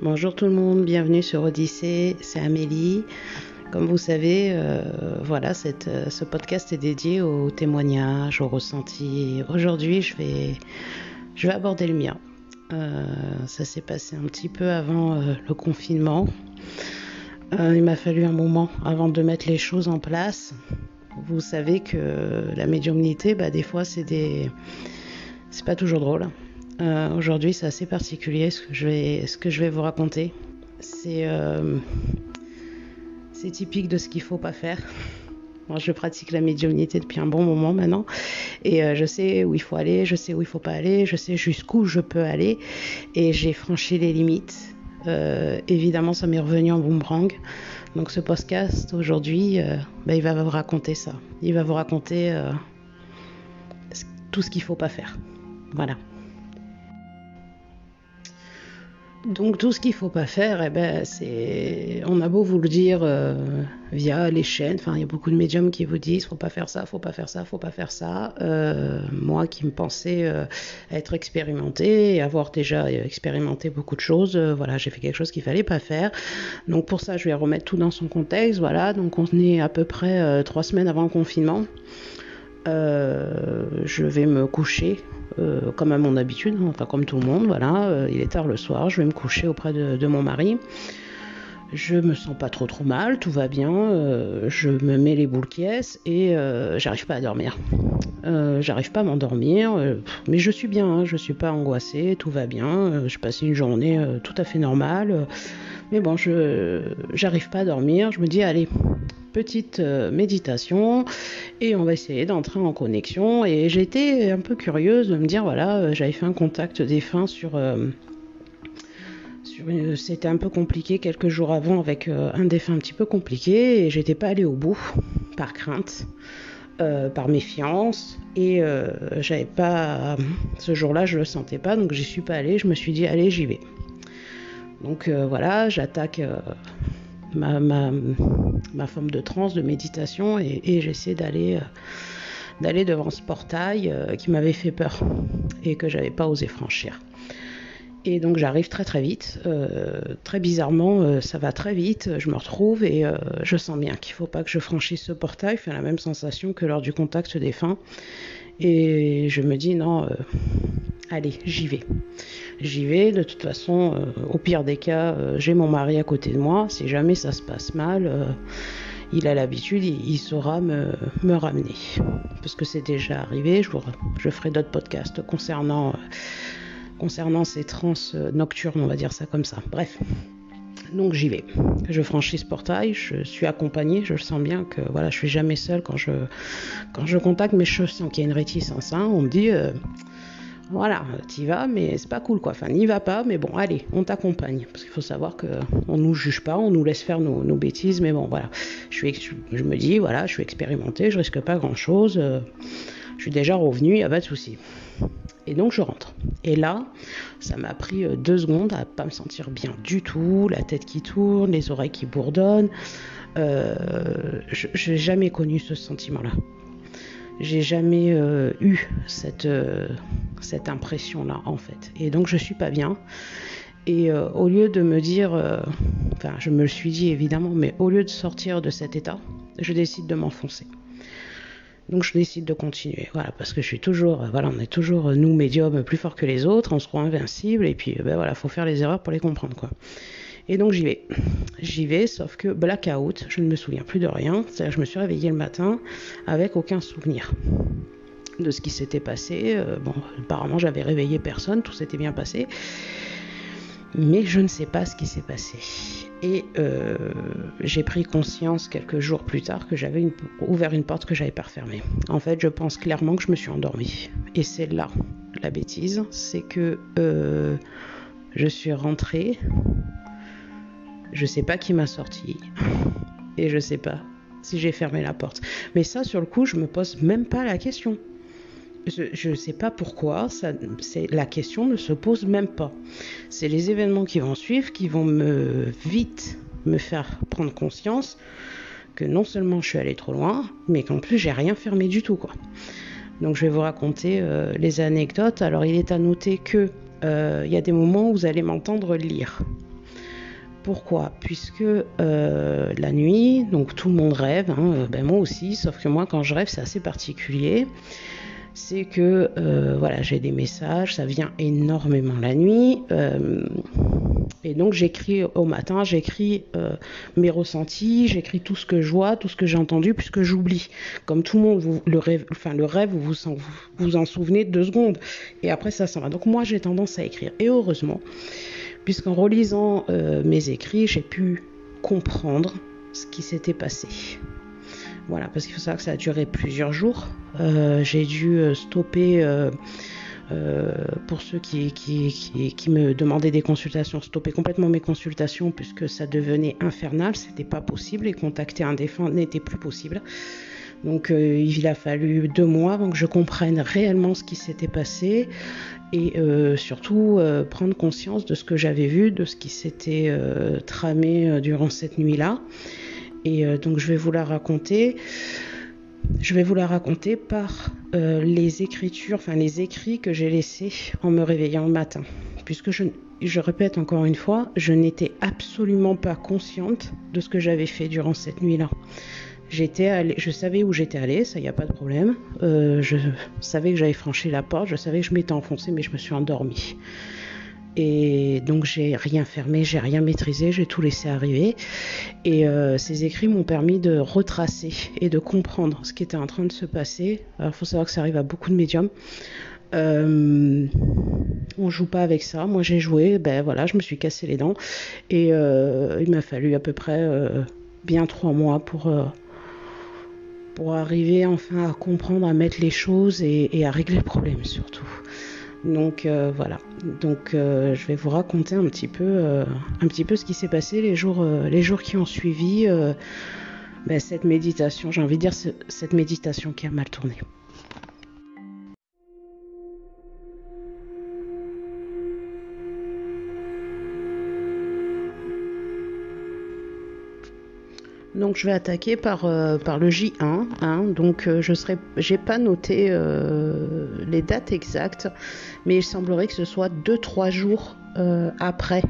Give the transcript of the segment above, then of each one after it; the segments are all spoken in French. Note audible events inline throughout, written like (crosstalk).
Bonjour tout le monde, bienvenue sur Odyssée, c'est Amélie. Comme vous savez, euh, voilà, euh, ce podcast est dédié aux témoignages, aux ressentis. Aujourd'hui, je vais, aborder le mien. Euh, ça s'est passé un petit peu avant le confinement. Il m'a fallu un moment avant de mettre les choses en place. Vous savez que la médiumnité, bah, des fois, c'est des, c'est pas toujours drôle. Euh, Aujourd'hui, c'est assez particulier ce que je vais, vous raconter. C'est euh, c'est typique de ce qu'il faut pas faire. Moi, je pratique la médiumnité depuis un bon moment maintenant et euh, je sais où il faut aller, je sais où il faut pas aller, je sais jusqu'où je peux aller et j'ai franchi les limites. Évidemment, ça m'est revenu en boomerang. Donc, ce podcast aujourd'hui, bah, il va vous raconter ça. Il va vous raconter tout ce qu'il faut pas faire. Voilà. Donc tout ce qu'il faut pas faire, eh ben, c'est, on a beau vous le dire euh, via les chaînes, enfin il y a beaucoup de médiums qui vous disent faut pas faire ça, faut pas faire ça, faut pas faire ça. Euh, moi qui me pensais euh, être expérimenté avoir déjà expérimenté beaucoup de choses, voilà j'ai fait quelque chose qu'il fallait pas faire. Donc pour ça je vais remettre tout dans son contexte, voilà. Donc on est à peu près trois semaines avant le confinement. Je vais me coucher euh, comme à mon habitude, enfin comme tout le monde, voilà. Euh, il est tard le soir, je vais me coucher auprès de, mon mari. Je me sens pas trop trop mal, tout va bien. euh, je me mets les boules qui et j'arrive pas à dormir. J'arrive pas à m'endormir, mais je suis bien, hein, je suis pas angoissée, tout va bien. Je passe une journée tout à fait normale. Mais bon, je j'arrive pas à dormir. Je me dis allez, petite euh, méditation et on va essayer d'entrer en connexion. Et été un peu curieuse de me dire voilà, euh, j'avais fait un contact défunt sur euh, c'était un peu compliqué quelques jours avant avec un défunt un petit peu compliqué et j'étais pas allée au bout par crainte. par méfiance et euh, j'avais pas ce jour-là je le sentais pas donc j'y suis pas allée je me suis dit allez j'y vais donc euh, voilà j'attaque euh, ma, forme de transe de méditation et, j'essaie d'aller euh, d'aller devant ce portail qui m'avait fait peur et que j'avais pas osé franchir et donc j'arrive très très vite. Très bizarrement, ça va très vite. Je me retrouve et je sens bien qu'il faut pas que je franchisse ce portail. Fait la même sensation que lors du contact des fins. Et je me dis non, euh, allez, j'y vais. J'y vais. De toute façon, euh, au pire des cas, euh, j'ai mon mari à côté de moi. Si jamais ça se passe mal, il a l'habitude, il, saura me, me ramener. Parce que c'est déjà arrivé. Je, ferai d'autres podcasts concernant. ces trans nocturnes, on va dire ça comme ça. Bref. Donc j'y vais. Je franchis ce portail, je suis accompagnée, je sens bien que voilà, je suis jamais seule quand je quand je contacte, mais je sens qu'il y a une réticence. hein. On me dit euh, voilà, t'y vas, mais c'est pas cool quoi. Enfin, n'y va pas, mais bon, allez, on t'accompagne. Parce qu'il faut savoir que on nous juge pas, on nous laisse faire nos, bêtises, mais bon, voilà. Je, me dis, voilà, je suis expérimentée, je risque pas grand chose. je suis déjà revenue, y a pas de souci. Et donc je rentre. Et là, ça m'a pris euh, deux secondes à pas me sentir bien du tout, la tête qui tourne, les oreilles qui bourdonnent. Euh, je n'ai jamais connu ce sentiment-là. J'ai jamais euh, eu cette, cette impression-là, en fait. Et donc je suis pas bien. Et au lieu de me dire, enfin je me le suis dit évidemment, mais au lieu de sortir de cet état, je décide de m'enfoncer. Donc je décide de continuer, voilà, parce que je suis toujours, euh, voilà, on est toujours euh, nous médiums plus forts que les autres, on se croit invincible, et puis euh, ben voilà, faut faire les erreurs pour les comprendre, quoi. Et donc j'y vais, j'y vais, sauf que blackout, je ne me souviens plus de rien, c'est-à-dire je me suis réveillée le matin avec aucun souvenir de ce qui s'était passé. Bon, apparemment j'avais réveillé personne, tout s'était bien passé, mais je ne sais pas ce qui s'est passé. Et euh, j'ai pris conscience quelques jours plus tard que j'avais ouvert une porte que j'avais pas refermée. En fait, je pense clairement que je me suis endormie. Et c'est là la bêtise, c'est que euh, je suis rentrée, je sais pas qui m'a sorti, et je sais pas si j'ai fermé la porte. Mais ça, sur le coup, je me pose même pas la question. Je ne sais pas pourquoi, la question ne se pose même pas. C'est les événements qui vont suivre qui vont me vite me faire prendre conscience que non seulement je suis allée trop loin, mais qu'en plus j'ai rien fermé du tout. Donc je vais vous raconter euh, les anecdotes. Alors il est à noter que euh, il y a des moments où vous allez m'entendre lire. Pourquoi? Puisque euh, la nuit, donc tout le monde rêve, hein, ben moi aussi, sauf que moi quand je rêve c'est assez particulier. C'est que euh, voilà, j'ai des messages, ça vient énormément la nuit. et donc j'écris au matin, j'écris mes ressentis, j'écris tout ce que je vois, tout ce que j'ai entendu, puisque j'oublie. Comme tout le monde, le rêve, enfin le rêve, vous vous en, vous en souvenez deux secondes, et après ça s'en va. Donc moi j'ai tendance à écrire. Et heureusement, puisqu'en relisant euh, mes écrits, j'ai pu comprendre ce qui s'était passé. Voilà, parce qu'il faut savoir que ça a duré plusieurs jours. Euh, j'ai dû euh, stopper, pour ceux qui, me demandaient des consultations, stopper complètement mes consultations puisque ça devenait infernal, c'était pas possible et contacter un défunt n'était plus possible. Donc il a fallu deux mois avant que je comprenne réellement ce qui s'était passé et euh, surtout euh, prendre conscience de ce que j'avais vu, de ce qui s'était euh, tramé durant cette nuit-là. Et donc je vais vous la raconter. Je vais vous la raconter par les écritures, enfin les écrits que j'ai laissés en me réveillant le matin. Puisque je, je répète encore une fois, je n'étais absolument pas consciente de ce que j'avais fait durant cette nuit-là. J'étais je savais où j'étais allée, ça y a pas de problème. Euh, je savais que j'avais franchi la porte, je savais que je m'étais enfoncée, mais je me suis endormie. Et donc j'ai rien fermé, j'ai rien maîtrisé, j'ai tout laissé arriver. Et euh, ces écrits m'ont permis de retracer et de comprendre ce qui était en train de se passer. Alors il faut savoir que ça arrive à beaucoup de médiums. Euh, on joue pas avec ça. Moi j'ai joué, ben voilà, je me suis cassé les dents et euh, il m'a fallu à peu près bien trois mois pour pour arriver enfin à comprendre, à mettre les choses et, à régler le problème surtout. Donc euh, voilà. Donc euh, je vais vous raconter un petit peu, euh, un petit peu ce qui s'est passé les jours, les jours qui ont suivi ben, cette méditation. J'ai envie de dire cette méditation qui a mal tourné. Donc je vais attaquer par, euh, par le J1. Hein. donc euh, je serai, j'ai pas noté euh, les dates exactes, mais il semblerait que ce soit 2-3 jours après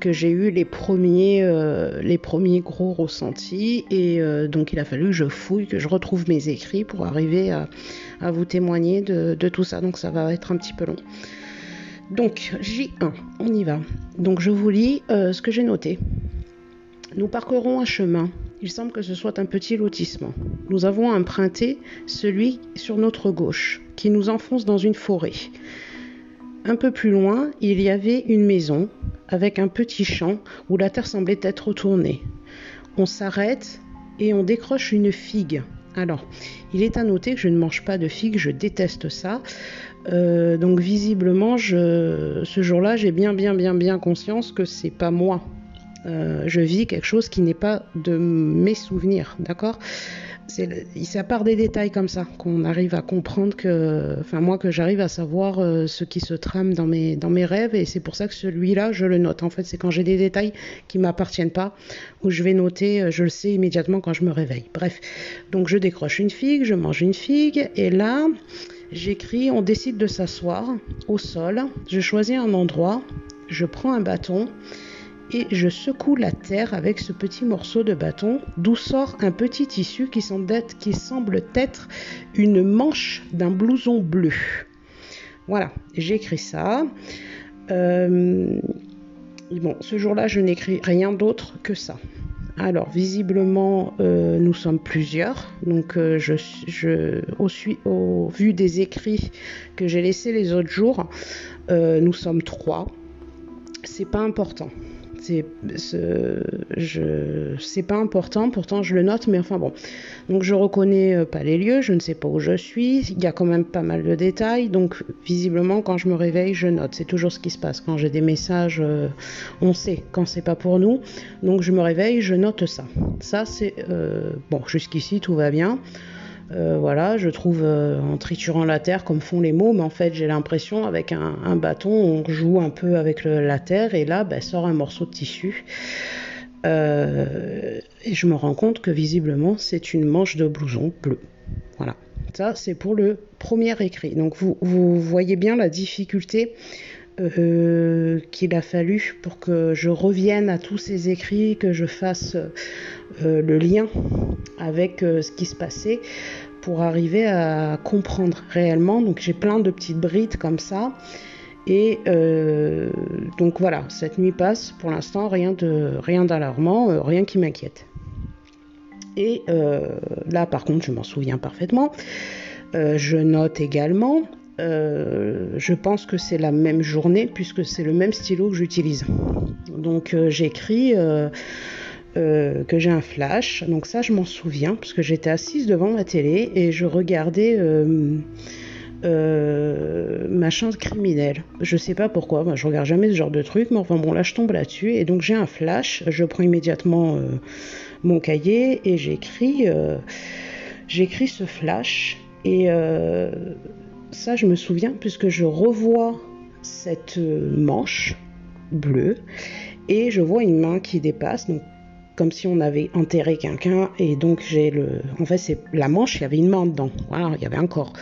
que j'ai eu les premiers, les premiers gros ressentis. Et donc il a fallu que je fouille, que je retrouve mes écrits pour arriver à, à vous témoigner de, de, tout ça. Donc ça va être un petit peu long. Donc J1, on y va. Donc je vous lis ce que j'ai noté. Nous parcourons un chemin il semble que ce soit un petit lotissement. Nous avons emprunté celui sur notre gauche, qui nous enfonce dans une forêt. Un peu plus loin, il y avait une maison, avec un petit champ où la terre semblait être tournée. On s'arrête et on décroche une figue. Alors, il est à noter que je ne mange pas de figues, je déteste ça. Euh, donc visiblement, ce jour-là, j'ai bien, bien, bien, bien conscience que c'est pas moi euh, je vis quelque chose qui n'est pas de mes souvenirs, d'accord? C'est à part des détails comme ça qu'on arrive à comprendre que, enfin moi que j'arrive à savoir euh, ce qui se trame dans mes, dans mes rêves et c'est pour ça que celui-là je le note. En fait c'est quand j'ai des détails qui m'appartiennent pas où je vais noter, euh, je le sais immédiatement quand je me réveille. Bref, donc je décroche une figue, je mange une figue et là j'écris, on décide de s'asseoir au sol, je choisis un endroit, je prends un bâton et je secoue la terre avec ce petit morceau de bâton, d'où sort un petit tissu qui semble être, qui semble être une manche d'un blouson bleu. Voilà, j'écris ça. Euh, bon, ce jour-là, je n'écris rien d'autre que ça. Alors, visiblement, euh, nous sommes plusieurs. Donc, euh, je, je, au, au, vu des écrits que j'ai laissés les autres jours, nous sommes trois. C'est pas important c'est je pas important pourtant je le note mais enfin bon. Donc je reconnais euh, pas les lieux je ne sais pas où je suis il y a quand même pas mal de détails donc visiblement quand je me réveille je note. C'est toujours ce qui se passe. Quand j'ai des messages euh, on sait quand c'est pas pour nous donc je me réveille je note ça. Ça c'est euh, bon jusqu'ici tout va bien euh, voilà, je trouve euh, en triturant la terre comme font les mots, mais en fait j'ai l'impression avec un, bâton on joue un peu avec la terre et là ben, sort un morceau de tissu. Euh, et je me rends compte que visiblement c'est une manche de blouson bleu. Voilà, ça c'est pour le premier écrit. Donc vous voyez bien la difficulté euh, qu'il a fallu pour que je revienne à tous ces écrits, que je fasse euh, le lien avec euh, ce qui se passait pour arriver à comprendre réellement. Donc j'ai plein de petites brides comme ça. Et donc voilà, cette nuit passe. Pour l'instant, rien de rien d'alarmant, rien qui m'inquiète. Et là, par contre, je m'en souviens parfaitement. je note également euh, je pense que c'est la même journée puisque c'est le même stylo que j'utilise. Donc euh, j'écris euh, que j'ai un flash. Donc ça je m'en souviens parce que j'étais assise devant ma télé et je regardais ma chance criminelle. Je sais pas pourquoi, moi, je regarde jamais ce genre de truc, mais enfin bon là je tombe là-dessus et donc j'ai un flash. Je prends immédiatement mon cahier et j'écris j'écris ce flash et ça, je me souviens puisque je revois cette manche bleue et je vois une main qui dépasse, donc comme si on avait enterré quelqu'un et donc j'ai le, en fait c'est la manche, il y avait une main dedans, voilà, il y avait un corps.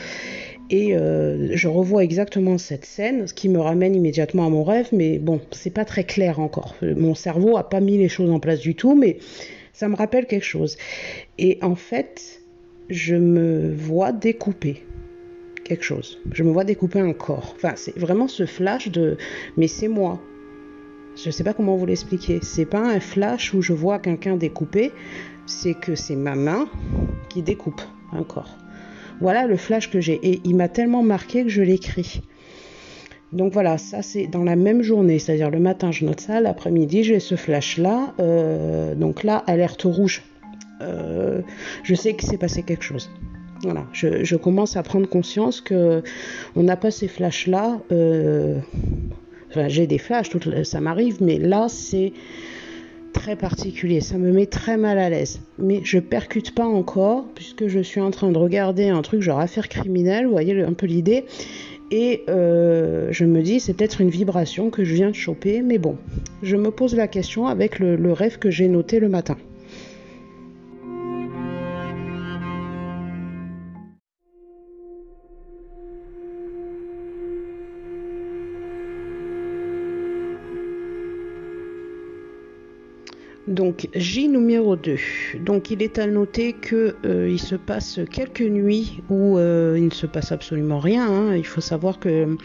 Et euh, je revois exactement cette scène, ce qui me ramène immédiatement à mon rêve, mais bon, c'est pas très clair encore. Mon cerveau a pas mis les choses en place du tout, mais ça me rappelle quelque chose. Et en fait, je me vois découper chose. Je me vois découper un corps. Enfin, c'est vraiment ce flash de mais c'est moi. Je sais pas comment vous l'expliquer. C'est pas un flash où je vois quelqu'un découper, c'est que c'est ma main qui découpe un corps. Voilà le flash que j'ai. Et il m'a tellement marqué que je l'écris. Donc voilà, ça c'est dans la même journée, c'est-à-dire le matin je note ça, l'après-midi j'ai ce flash-là. Euh, donc là, alerte rouge. Euh, je sais qu'il s'est passé quelque chose. Voilà, je, commence à prendre conscience que on n'a pas ces flashs-là. Euh, enfin, j'ai des flashs, ça m'arrive, mais là, c'est très particulier. Ça me met très mal à l'aise. Mais je percute pas encore, puisque je suis en train de regarder un truc genre affaire criminelle, vous voyez un peu l'idée. Et euh, je me dis, c'est peut-être une vibration que je viens de choper, mais bon, je me pose la question avec le rêve que j'ai noté le matin. Donc J numéro 2. Donc il est à noter que euh, il se passe quelques nuits où euh, il ne se passe absolument rien. Hein. Il faut savoir que,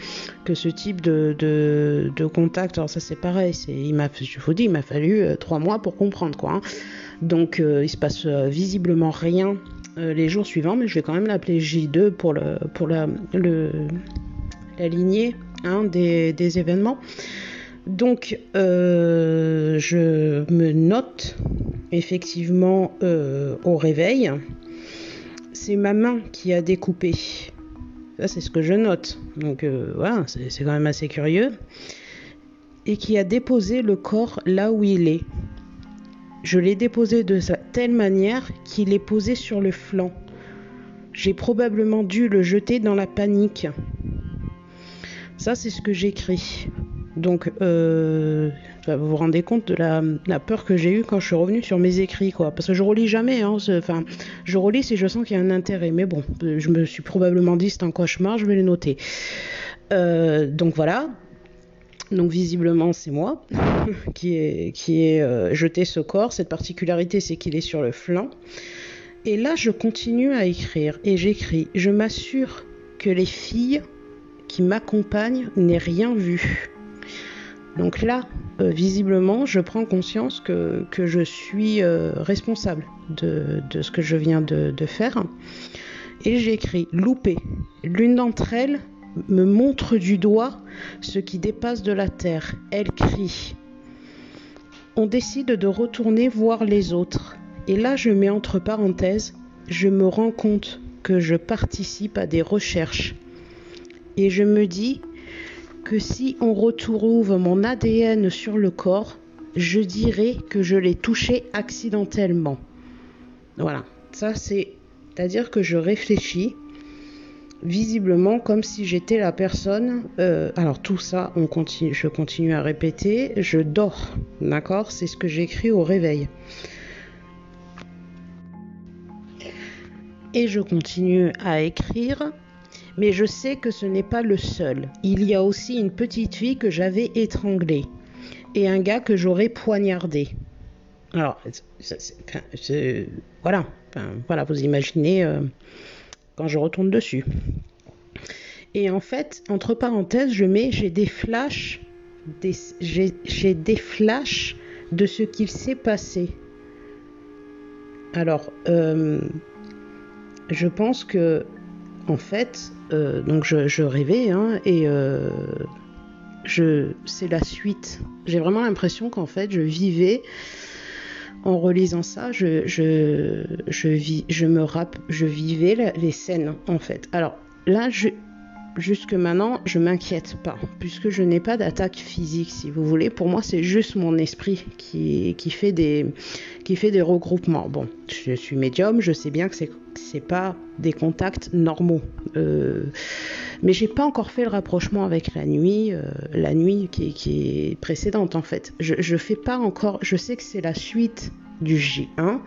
que ce type de, de, contact, alors ça c'est pareil, c'est, il m'a, je vous dis, il m'a fallu euh, trois mois pour comprendre quoi. Hein. Donc il se passe visiblement rien les jours suivants, mais je vais quand même l'appeler J2 pour le pour la la lignée hein, des, des événements. Donc, euh, je me note effectivement euh, au réveil. C'est ma main qui a découpé. Ça, c'est ce que je note. Donc, euh, voilà, c'est quand même assez curieux. Et qui a déposé le corps là où il est. Je l'ai déposé de telle manière qu'il est posé sur le flanc. J'ai probablement dû le jeter dans la panique. Ça, c'est ce que j'écris. Donc, euh, vous vous rendez compte de la, peur que j'ai eue quand je suis revenue sur mes écrits, quoi. Parce que je relis jamais, hein, enfin, je relis si je sens qu'il y a un intérêt. Mais bon, je me suis probablement dit c'est un cauchemar, je vais les noter. Euh, donc voilà. Donc visiblement c'est moi (laughs) qui ai, euh, jeté ce corps. Cette particularité c'est qu'il est sur le flanc. Et là je continue à écrire et j'écris. Je m'assure que les filles qui m'accompagnent n'aient rien vu. Donc là, euh, visiblement, je prends conscience que, je suis euh, responsable de, ce que je viens de, faire. Et j'écris loupé. L'une d'entre elles me montre du doigt ce qui dépasse de la terre. Elle crie. On décide de retourner voir les autres. Et là, je mets entre parenthèses, je me rends compte que je participe à des recherches. Et je me dis, si on retrouve mon ADN sur le corps, je dirais que je l'ai touché accidentellement. Voilà, ça c'est, à dire que je réfléchis visiblement comme si j'étais la personne. Euh, alors tout ça, on continue, je continue à répéter, je dors, d'accord? C'est ce que j'écris au réveil. Et je continue à écrire Mais je sais que ce n'est pas le seul. Il y a aussi une petite fille que j'avais étranglée et un gars que j'aurais poignardé. Alors, voilà, voilà, vous imaginez euh, quand je retourne dessus. Et en fait, entre parenthèses, je mets j'ai des flashs, j'ai des flashs de ce qu'il s'est passé. Alors, euh, je pense que, en fait, euh, donc je, rêvais, hein, et euh, c'est la suite. J'ai vraiment l'impression qu'en fait, je vivais, en relisant ça, je, je, me rapp, je vivais les scènes, en fait. Alors, là, je, jusque maintenant, je m'inquiète pas, puisque je n'ai pas d'attaque physique, si vous voulez. Pour moi, c'est juste mon esprit qui, qui, fait des, qui fait des regroupements. Bon, je suis médium, je sais bien que c'est c'est pas des contacts normaux. Euh, mais j'ai pas encore fait le rapprochement avec la nuit, euh, la nuit qui, qui, est précédente en fait. Je, je fais pas encore. Je sais que c'est la suite du J1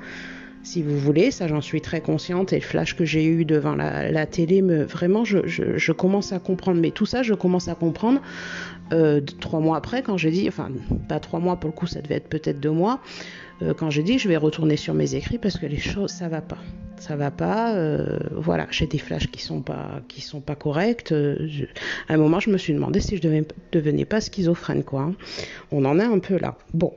si vous voulez. Ça, j'en suis très consciente. Et le flash que j'ai eu devant la, télé, me, vraiment, je, commence à comprendre. Mais tout ça, je commence à comprendre euh, trois mois après, quand j'ai dit, enfin, pas trois mois pour le coup, ça devait être peut-être deux mois, euh, quand j'ai dit, je vais retourner sur mes écrits parce que les choses, ça va pas. Ça va pas. Euh, voilà, j'ai des flashs qui sont pas, qui sont pas corrects. à un moment, je me suis demandé si je devais, devenais pas schizophrène, quoi. Hein. On en est un peu là. Bon.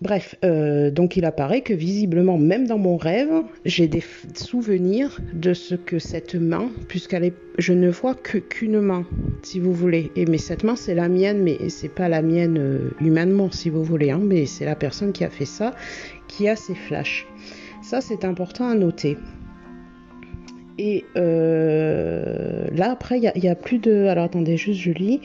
Bref, euh, donc il apparaît que visiblement, même dans mon rêve, j'ai des souvenirs de ce que cette main, puisqu'elle est, je ne vois qu'une main, si vous voulez. Et mais cette main, c'est la mienne, mais c'est pas la mienne euh, humainement, si vous voulez, hein, mais c'est la personne qui a fait ça, qui a ces flashs. Ça, c'est important à noter. Et euh, là, après, il n'y a, a, plus de. Alors attendez, juste je lis.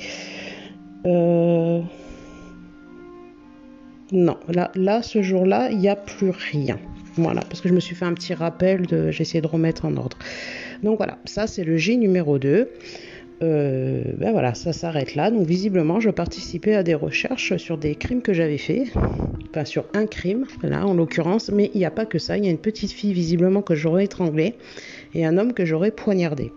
Non, là, là ce jour-là, il n'y a plus rien. Voilà, parce que je me suis fait un petit rappel, de, j'ai essayé de remettre en ordre. Donc voilà, ça c'est le J numéro 2. Euh, ben voilà, ça s'arrête là. Donc visiblement, je participais à des recherches sur des crimes que j'avais faits. Enfin, sur un crime, là en l'occurrence. Mais il n'y a pas que ça. Il y a une petite fille visiblement que j'aurais étranglée et un homme que j'aurais poignardé.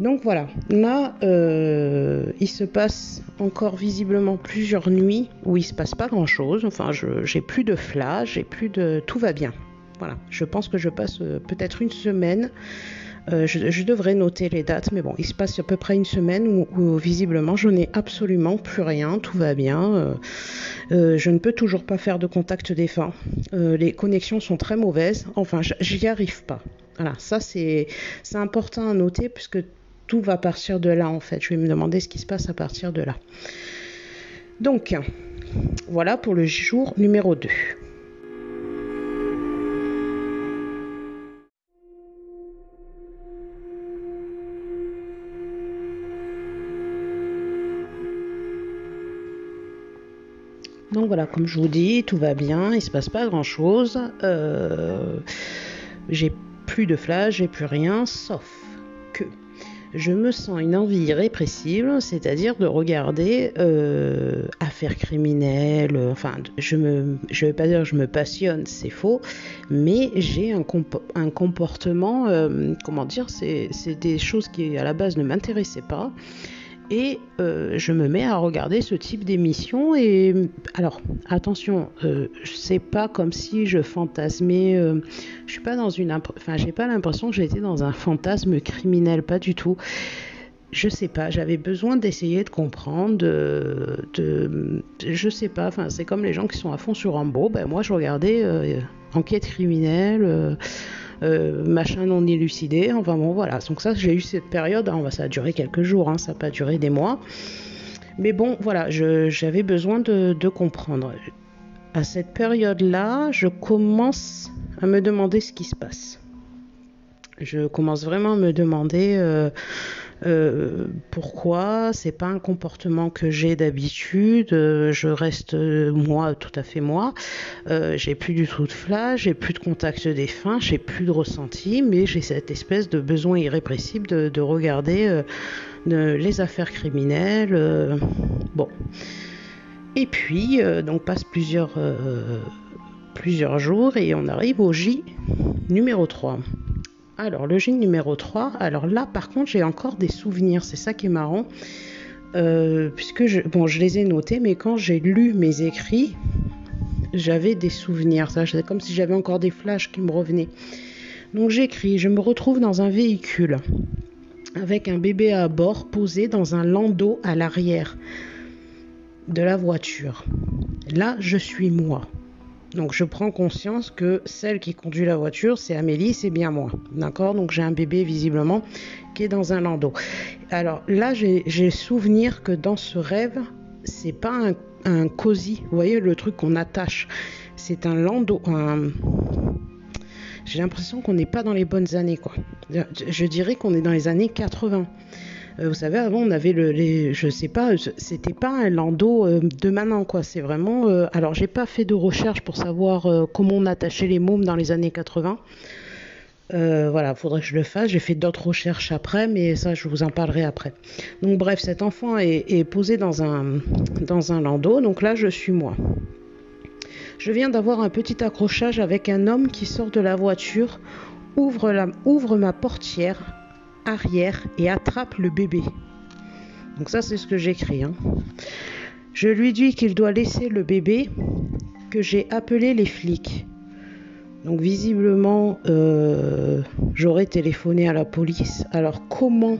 Donc voilà, là, euh, il se passe encore visiblement plusieurs nuits où il se passe pas grand chose. Enfin, j'ai plus de flash, j'ai plus de. Tout va bien. Voilà, je pense que je passe euh, peut-être une semaine. Euh, je, devrais noter les dates, mais bon, il se passe à peu près une semaine où, visiblement je n'ai absolument plus rien, tout va bien. je ne peux toujours pas faire de contact défunt. les connexions sont très mauvaises. Enfin, j'y arrive pas. Voilà, ça c'est important à noter puisque tout va partir de là en fait. Je vais me demander ce qui se passe à partir de là. Donc, voilà pour le jour numéro 2. Donc voilà, comme je vous dis, tout va bien, il se passe pas grand chose. Euh, j'ai plus de flash, j'ai plus rien, sauf je me sens une envie irrépressible, c'est-à-dire de regarder euh, affaires criminelles. Enfin, je ne je vais pas dire que je me passionne, c'est faux, mais j'ai un, un, comportement, euh, comment dire, c'est des choses qui à la base ne m'intéressaient pas. Et euh, je me mets à regarder ce type d'émission. Et alors, attention, euh, c'est pas comme si je fantasmais. Euh, je suis pas dans une. Enfin, j'ai pas l'impression que j'étais dans un fantasme criminel, pas du tout. Je sais pas, j'avais besoin d'essayer de comprendre, de, de, je sais pas, enfin c'est comme les gens qui sont à fond sur Rambo, ben moi je regardais euh, enquête criminelle, euh, machin non élucidé. Enfin bon, voilà. Donc ça, j'ai eu cette période. Hein, ça a duré quelques jours, hein, ça n'a pas duré des mois. Mais bon, voilà, j'avais besoin de, comprendre. À cette période-là, je commence à me demander ce qui se passe. Je commence vraiment à me demander euh, euh, pourquoi? C'est pas un comportement que j'ai d'habitude euh, je reste euh, moi tout à fait moi. J'ai plus du tout de flash j'ai plus de contact défunt j'ai plus de ressenti mais j'ai cette espèce de besoin irrépressible de, regarder les affaires criminelles bon. Et puis donc passe plusieurs plusieurs jours et on arrive au J numéro 3 Alors, le numéro 3, alors là, par contre, j'ai encore des souvenirs, c'est ça qui est marrant. Euh, puisque je, bon, je les ai notés, mais quand j'ai lu mes écrits, j'avais des souvenirs. C'est comme si j'avais encore des flashs qui me revenaient. Donc j'écris, je me retrouve dans un véhicule avec un bébé à bord posé dans un landau à l'arrière de la voiture. Là, je suis moi. Donc je prends conscience que celle qui conduit la voiture, c'est Amélie, c'est bien moi. D'accord? Donc j'ai un bébé visiblement qui est dans un landau. Alors là, j'ai souvenir que dans ce rêve, c'est pas un, cosy. Vous voyez le truc qu'on attache. C'est un landau. J'ai l'impression qu'on n'est pas dans les bonnes années, quoi. Je dirais qu'on est dans les années 80. Euh, vous savez, avant, on avait le, les, je sais pas, c'était pas un landau euh, de maintenant, quoi. C'est vraiment. Euh, alors, j'ai pas fait de recherche pour savoir comment on attachait les mômes dans les années 80. voilà, faudrait que je le fasse. J'ai fait d'autres recherches après, mais ça, je vous en parlerai après. Donc, bref, cet enfant est, est, posé dans un, dans un landau. Donc là, je suis moi. Je viens d'avoir un petit accrochage avec un homme qui sort de la voiture, ouvre, la, ouvre ma portière arrière et attrape le bébé. Donc ça c'est ce que j'écris. Hein. Je lui dis qu'il doit laisser le bébé, que j'ai appelé les flics. Donc visiblement, euh, j'aurais téléphoné à la police. Alors comment?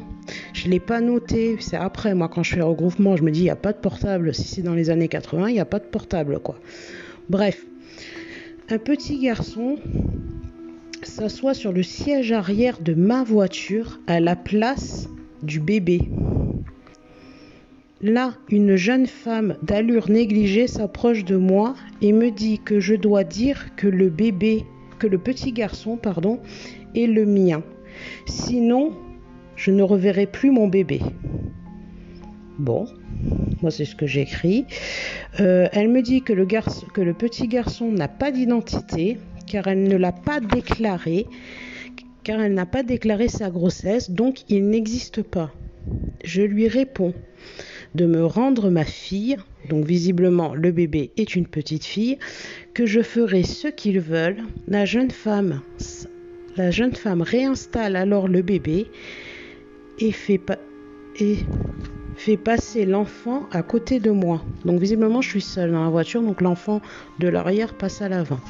Je ne l'ai pas noté. C'est après, moi, quand je fais regroupement, je me dis, il n'y a pas de portable. Si c'est dans les années 80, il n'y a pas de portable, quoi. Bref, un petit garçon s'assoit sur le siège arrière de ma voiture à la place du bébé. Là, une jeune femme d'allure négligée s'approche de moi et me dit que je dois dire que le bébé, que le petit garçon, pardon, est le mien. Sinon, je ne reverrai plus mon bébé. Bon, moi c'est ce que j'écris. Euh, elle me dit que le, que le petit garçon n'a pas d'identité, car elle ne l'a pas déclaré, car elle n'a pas déclaré sa grossesse, donc il n'existe pas. Je lui réponds de me rendre ma fille, donc visiblement le bébé est une petite fille, que je ferai ce qu'ils veulent. La jeune femme, réinstalle alors le bébé et fait passer l'enfant à côté de moi. Donc visiblement je suis seule dans la voiture, donc l'enfant de l'arrière passe à l'avant.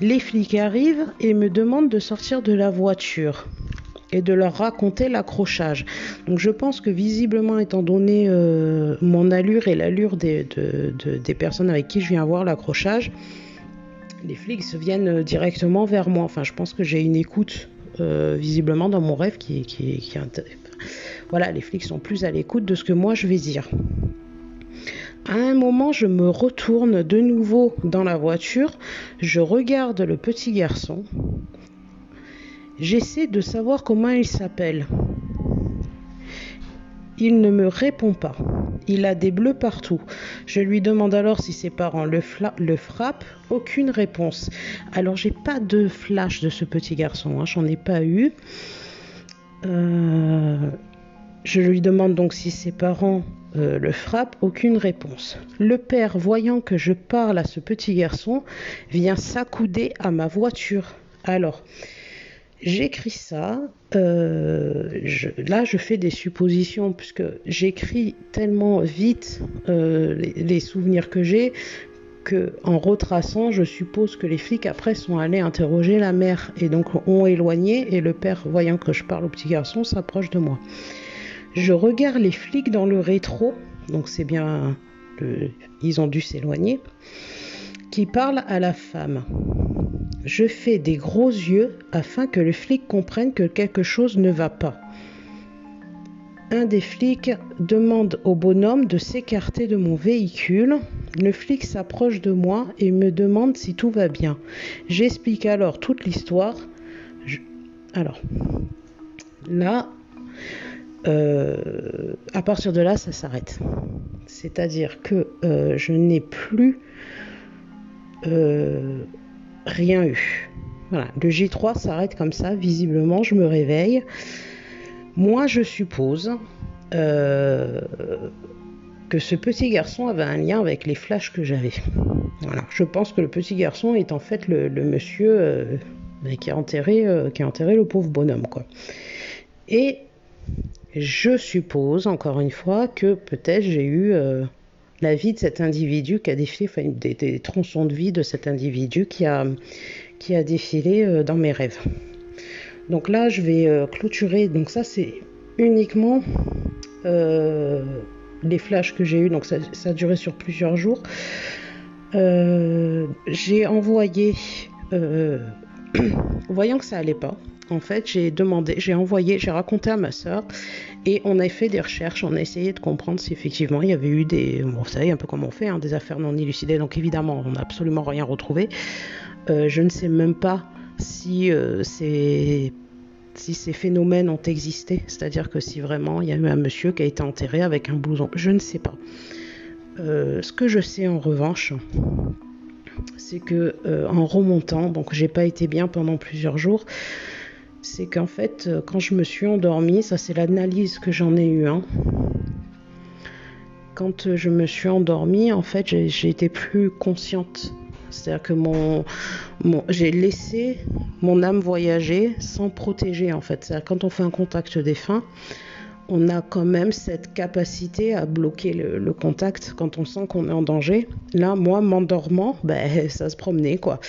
Les flics arrivent et me demandent de sortir de la voiture et de leur raconter l'accrochage. Donc je pense que visiblement, étant donné euh, mon allure et l'allure des, personnes avec qui je viens voir l'accrochage, les flics viennent directement vers moi. Enfin, je pense que j'ai une écoute euh, visiblement dans mon rêve qui, qui, qui, Voilà, les flics sont plus à l'écoute de ce que moi je vais dire. À un moment, je me retourne de nouveau dans la voiture, je regarde le petit garçon, j'essaie de savoir comment il s'appelle. Il ne me répond pas. Il a des bleus partout. Je lui demande alors si ses parents le, frappent. Aucune réponse. Alors j'ai pas de flash de ce petit garçon. Hein. J'en ai pas eu. Euh, je lui demande donc si ses parents euh, le frappent, aucune réponse. Le père, voyant que je parle à ce petit garçon, vient s'accouder à ma voiture. Alors, j'écris ça. Euh, là, je fais des suppositions, puisque j'écris tellement vite euh, les, souvenirs que j'ai, que en retraçant, je suppose que les flics après sont allés interroger la mère et donc ont éloigné, et le père, voyant que je parle au petit garçon, s'approche de moi. Je regarde les flics dans le rétro, donc c'est bien, ils ont dû s'éloigner, qui parlent à la femme. Je fais des gros yeux afin que le flic comprenne que quelque chose ne va pas. Un des flics demande au bonhomme de s'écarter de mon véhicule. Le flic s'approche de moi et me demande si tout va bien. J'explique alors toute l'histoire. Alors, là, euh, à partir de là, ça s'arrête. C'est-à-dire que euh, je n'ai plus euh, rien eu. Voilà, le J3 s'arrête comme ça, visiblement, je me réveille. Moi, je suppose que ce petit garçon avait un lien avec les flashs que j'avais. Voilà, je pense que le petit garçon est en fait le, le monsieur mais qui a enterré, qui a enterré le pauvre bonhomme, quoi. Et je suppose, encore une fois, que peut-être j'ai eu la vie de cet individu qui a défilé, enfin, des, tronçons de vie de cet individu qui a, défilé dans mes rêves. Donc là, je vais clôturer. Donc ça, c'est uniquement les flashs que j'ai eu, donc ça, a duré sur plusieurs jours. Euh, j'ai envoyé, euh, (clears throat) voyant que ça allait pas, en fait, j'ai demandé, j'ai envoyé, j'ai raconté à ma soeur et on a fait des recherches, on a essayé de comprendre si effectivement il y avait eu des, vous savez un peu comment on fait, hein, des affaires non élucidées, donc évidemment on n'a absolument rien retrouvé. Euh, je ne sais même pas si c'est si ces phénomènes ont existé, c'est-à-dire que si vraiment il y a eu un monsieur qui a été enterré avec un blouson, je ne sais pas. Euh, ce que je sais en revanche, c'est que euh, en remontant, donc j'ai pas été bien pendant plusieurs jours, c'est qu'en fait euh, quand je me suis endormie, ça c'est l'analyse que j'en ai eu. Hein, quand je me suis endormie, en fait j'ai été plus consciente c'est-à-dire que mon, j'ai laissé mon âme voyager sans protéger en fait. C'est-à-dire quand on fait un contact défunt, on a quand même cette capacité à bloquer le, contact quand on sent qu'on est en danger. Là, moi, m'endormant, ben, ça se promenait quoi.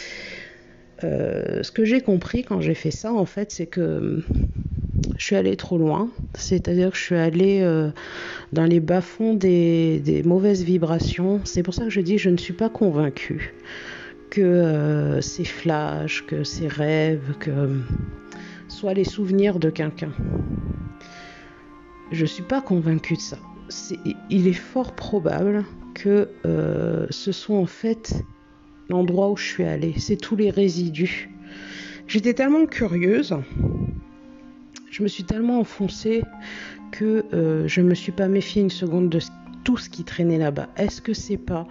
Euh, ce que j'ai compris quand j'ai fait ça, en fait, c'est que je suis allée trop loin. C'est-à-dire que je suis allée euh, dans les bas-fonds des, mauvaises vibrations. C'est pour ça que je dis je ne suis pas convaincue que euh, ces flashs, que ces rêves, que soient les souvenirs de quelqu'un. Je ne suis pas convaincue de ça. il est fort probable que euh, ce soit en fait l'endroit où je suis allée. C'est tous les résidus. J'étais tellement curieuse, je me suis tellement enfoncée que euh, je ne me suis pas méfiée une seconde de tout ce qui traînait là-bas. Est-ce que c'est pas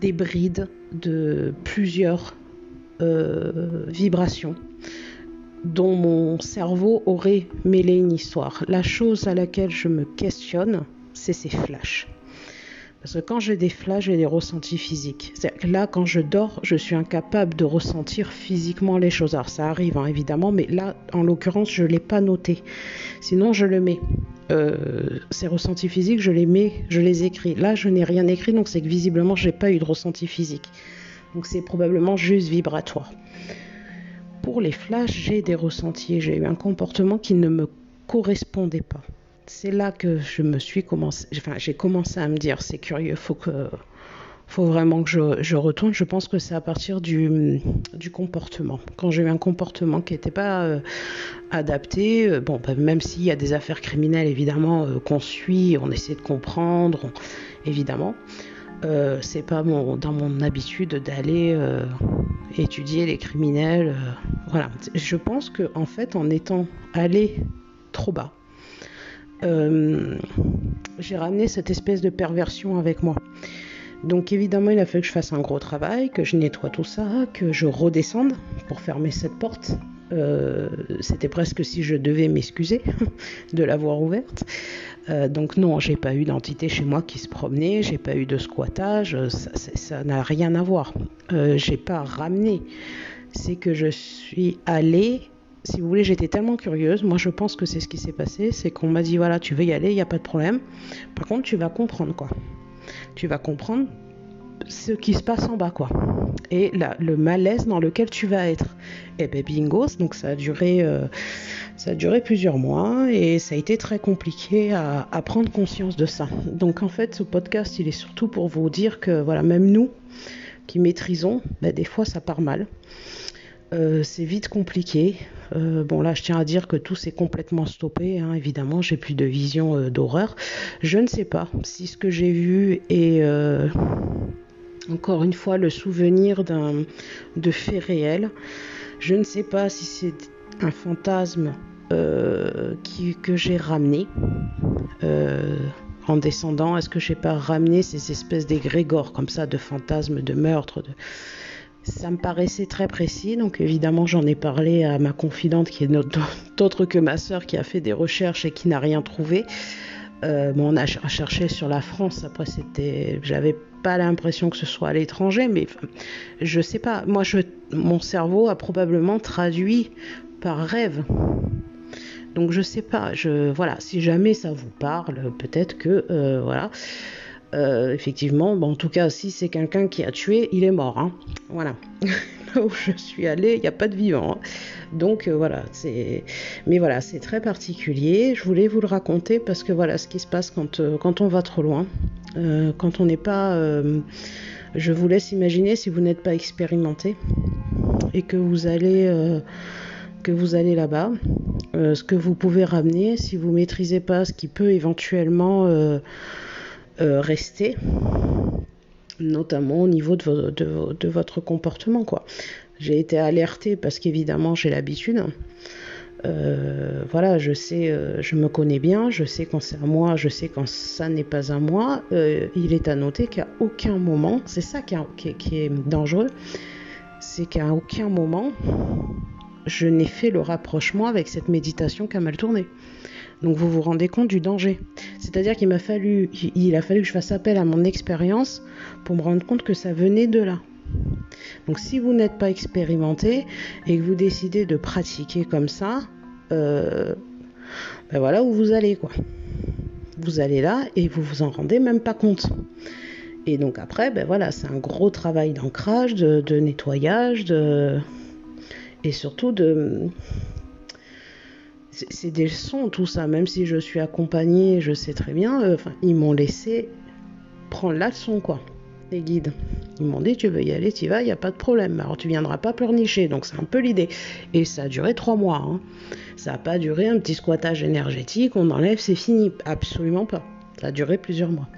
des brides de plusieurs euh, vibrations? Dont mon cerveau aurait mêlé une histoire. La chose à laquelle je me questionne, c'est ces flashs. Parce que quand j'ai des flashs, j'ai des ressentis physiques. là, quand je dors, je suis incapable de ressentir physiquement les choses. Alors ça arrive hein, évidemment, mais là, en l'occurrence, je ne l'ai pas noté. Sinon, je le mets. Euh, ces ressentis physiques, je les mets, je les écris. Là, je n'ai rien écrit, donc c'est que visiblement, je n'ai pas eu de ressenti physique. Donc c'est probablement juste vibratoire. Pour les flashs, j'ai des ressentis. J'ai eu un comportement qui ne me correspondait pas. C'est là que je me suis commencé, enfin, j'ai commencé à me dire, c'est curieux, faut que, faut vraiment que je, retourne. Je pense que c'est à partir du, du comportement. Quand j'ai eu un comportement qui n'était pas euh, adapté, euh, bon, bah, même s'il y a des affaires criminelles évidemment euh, qu'on suit, on essaie de comprendre, évidemment. c'est pas mon, dans mon habitude d'aller étudier les criminels. voilà. Je pense que en fait, en étant allé trop bas, j'ai ramené cette espèce de perversion avec moi. Donc évidemment, il a fallu que je fasse un gros travail, que je nettoie tout ça, que je redescende pour fermer cette porte. Euh, c'était presque si je devais m'excuser (laughs) de l'avoir ouverte. Euh, donc non, j'ai pas eu d'entité chez moi qui se promenait, j'ai pas eu de squattage, ça n'a rien à voir. Euh, j'ai pas ramené. C'est que je suis allée si vous voulez, j'étais tellement curieuse. Moi, je pense que c'est ce qui s'est passé. C'est qu'on m'a dit voilà, tu veux y aller, il n'y a pas de problème. Par contre, tu vas comprendre quoi tu vas comprendre ce qui se passe en bas, quoi. Et le malaise dans lequel tu vas être. Et ben bingo, donc ça a duré, euh, ça a duré plusieurs mois et ça a été très compliqué à, prendre conscience de ça. Donc en fait, ce podcast, il est surtout pour vous dire que voilà, même nous qui maîtrisons, ben, des fois ça part mal. Euh, c'est vite compliqué. Euh, bon là, je tiens à dire que tout s'est complètement stoppé. Hein, évidemment, j'ai plus de vision d'horreur. Je ne sais pas si ce que j'ai vu est encore une fois le souvenir d'un de faits réels. Je ne sais pas si c'est un fantasme que j'ai ramené en descendant. Est-ce que j'ai pas ramené ces espèces d'égrégores comme ça de fantasmes, de meurtres ça me paraissait très précis, donc évidemment j'en ai parlé à ma confidente qui est (laughs) autre que ma sœur qui a fait des recherches et qui n'a rien trouvé. Bon, on a cherché sur la France. Après, c'était, j'avais pas l'impression que ce soit à l'étranger, mais je sais pas. Moi, je, mon cerveau a probablement traduit par rêve. Donc je sais pas, voilà, si jamais ça vous parle, peut-être que euh, voilà. Euh, effectivement, en tout cas, si c'est quelqu'un qui a tué, il est mort. Hein. Voilà. (laughs) (laughs) Où je suis allée, il n'y a pas de vivant. Hein. Donc euh, voilà, c'est. Mais voilà, c'est très particulier. Je voulais vous le raconter parce que voilà ce qui se passe quand, quand on va trop loin. quand on n'est pas. je vous laisse imaginer si vous n'êtes pas expérimenté et que vous allez que vous allez là-bas, euh, ce que vous pouvez ramener si vous maîtrisez pas ce qui peut éventuellement euh, euh, rester, notamment au niveau de, votre comportement. quoi. J'ai été alertée parce qu'évidemment j'ai l'habitude. voilà, je sais, je me connais bien, je sais quand c'est à moi, je sais quand ça n'est pas à moi. il est à noter qu'à aucun moment, c'est ça qui, qui est dangereux, c'est qu'à aucun moment je n'ai fait le rapprochement avec cette méditation qui a mal tourné. Donc vous vous rendez compte du danger. C'est-à-dire qu'il m'a fallu, il a fallu que je fasse appel à mon expérience pour me rendre compte que ça venait de là. Donc si vous n'êtes pas expérimenté et que vous décidez de pratiquer comme ça, euh, ben voilà où vous allez quoi. Vous allez là et vous vous en rendez même pas compte. Et donc après, ben voilà, c'est un gros travail d'ancrage, de nettoyage, de, et surtout de c'est des leçons tout ça. Même si je suis accompagnée je sais très bien euh, ils m'ont laissé prendre la leçon quoi. Les guides. Ils m'ont dit tu veux y aller tu vas il y a pas de problème. Alors tu viendras pas pleurnicher. Donc c'est un peu l'idée. Et ça a duré trois mois hein. ça n'a pas duré un petit squattage énergétique on enlève c'est fini. Absolument pas. Ça a duré plusieurs mois.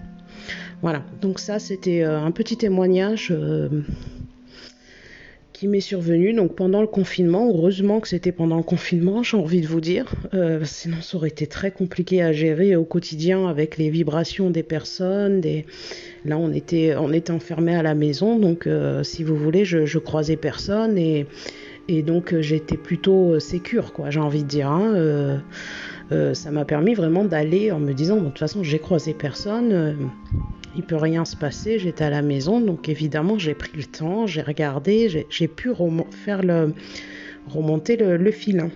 Voilà. Donc ça c'était euh, un petit témoignage euh, qui m'est survenu donc pendant le confinement. Heureusement que c'était pendant le confinement, j'ai envie de vous dire. Euh, sinon, ça aurait été très compliqué à gérer au quotidien avec les vibrations des personnes. Là, on était, on était enfermé à la maison, donc euh, si vous voulez, je, je croisais personne et, et donc euh, j'étais plutôt sécure, quoi. J'ai envie de dire. Hein. ça m'a permis vraiment d'aller en me disant, de toute façon, j'ai croisé personne il peut rien se passer, j'étais à la maison, donc évidemment j'ai pris le temps, j'ai regardé, j'ai pu faire le, remonter le, filin.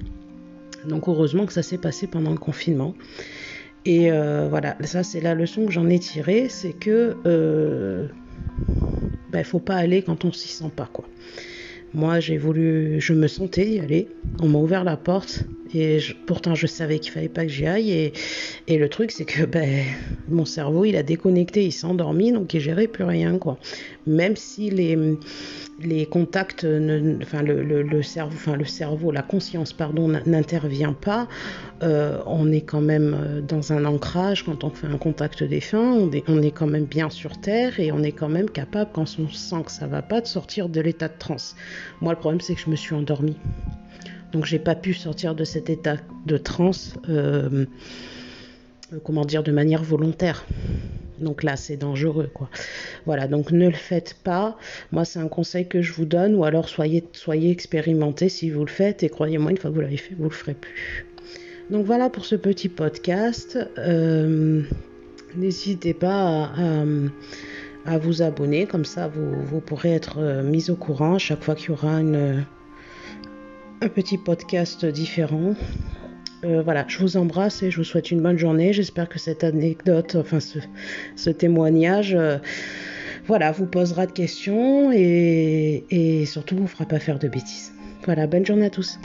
Donc heureusement que ça s'est passé pendant le confinement. Et euh, voilà, ça c'est la leçon que j'en ai tirée, c'est que euh, ben, faut pas aller quand on s'y sent pas quoi. Moi, j'ai voulu, je me sentais y aller. On m'a ouvert la porte et pourtant je savais qu'il fallait pas que j'y aille. Et, le truc, c'est que ben, mon cerveau, il a déconnecté, il s'est endormi, donc il gérait plus rien, quoi. Même si les, contacts, enfin le, cerveau, enfin le cerveau, la conscience, pardon, n'intervient pas, euh, on est quand même euh, dans un ancrage quand on fait un contact défunt, on est, on est quand même bien sur terre et on est quand même capable, quand on sent que ça va pas, de sortir de l'état de transe. Moi, le problème, c'est que je me suis endormie, donc j'ai pas pu sortir de cet état de transe, euh, comment dire, de manière volontaire. Donc là, c'est dangereux, quoi. Voilà, donc ne le faites pas. Moi, c'est un conseil que je vous donne, ou alors soyez, soyez expérimentés si vous le faites, et croyez-moi, une fois que vous l'avez fait, vous le ferez plus. Donc voilà pour ce petit podcast. Euh, n'hésitez pas à, vous abonner, comme ça vous, pourrez être euh, mis au courant à chaque fois qu'il y aura une, un petit podcast différent. Euh, voilà, je vous embrasse et je vous souhaite une bonne journée. J'espère que cette anecdote, enfin ce, témoignage, euh, voilà, vous posera de questions et, et surtout vous fera pas faire de bêtises. Voilà, bonne journée à tous.